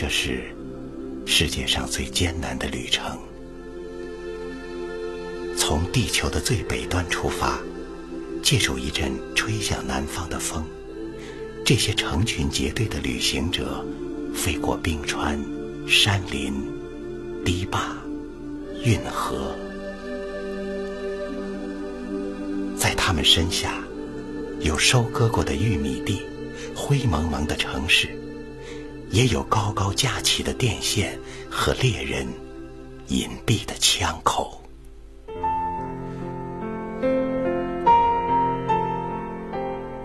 这是世界上最艰难的旅程。从地球的最北端出发，借助一阵吹向南方的风，这些成群结队的旅行者飞过冰川、山林、堤坝、运河，在他们身下有收割过的玉米地、灰蒙蒙的城市，也有高高架起的电线和猎人隐蔽的枪口。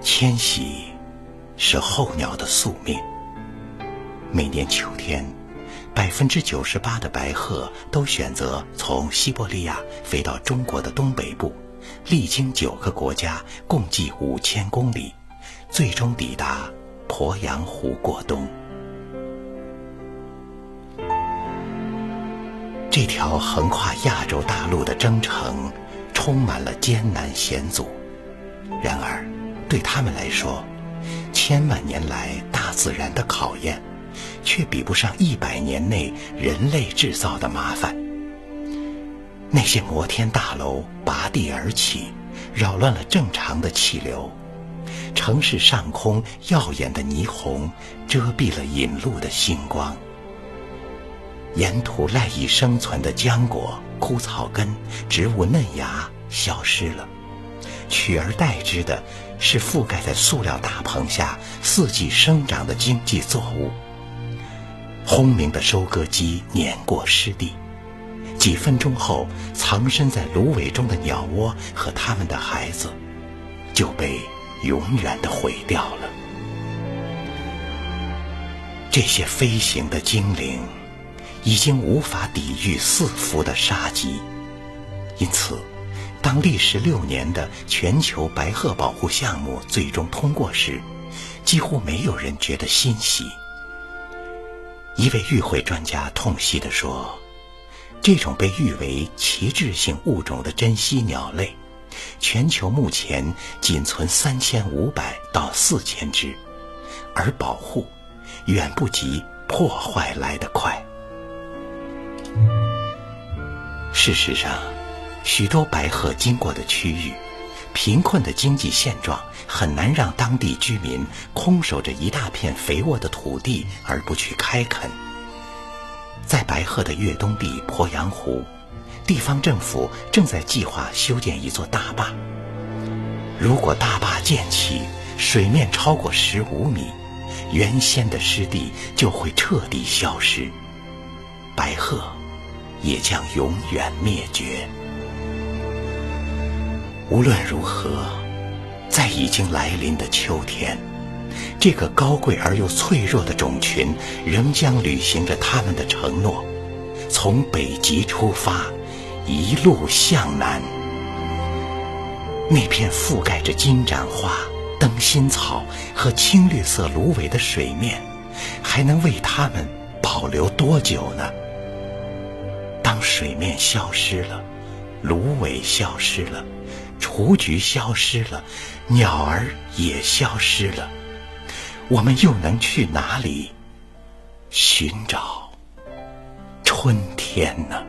迁徙是候鸟的宿命。每年秋天，百分之九十八的白鹤都选择从西伯利亚飞到中国的东北部，历经九个国家，共计五千公里，最终抵达鄱阳湖过冬。这条横跨亚洲大陆的征程，充满了艰难险阻。然而，对他们来说，千万年来大自然的考验，却比不上一百年内人类制造的麻烦。那些摩天大楼拔地而起，扰乱了正常的气流；城市上空耀眼的霓虹遮蔽了引路的星光；沿途赖以生存的浆果、枯草根、植物嫩芽消失了，取而代之的。是覆盖在塑料大棚下四季生长的经济作物。轰鸣的收割机碾过湿地，几分钟后，藏身在芦苇中的鸟窝和它们的孩子就被永远的毁掉了。这些飞行的精灵已经无法抵御四伏的杀机，因此。当历时六年的全球白鹤保护项目最终通过时，几乎没有人觉得欣喜。一位与会专家痛惜地说：“这种被誉为旗帜性物种的珍稀鸟类，全球目前仅存三千五百到四千只，而保护远不及破坏来得快。”事实上。许多白鹤经过的区域，贫困的经济现状很难让当地居民空守着一大片肥沃的土地而不去开垦。在白鹤的越冬地鄱阳湖，地方政府正在计划修建一座大坝。如果大坝建起，水面超过十五米，原先的湿地就会彻底消失，白鹤也将永远灭绝。无论如何，在已经来临的秋天，这个高贵而又脆弱的种群仍将履行着他们的承诺，从北极出发，一路向南。那片覆盖着金盏花、灯芯草和青绿色芦苇的水面，还能为他们保留多久呢？水面消失了，芦苇消失了。雏菊消失了，鸟儿也消失了，我们又能去哪里寻找春天呢？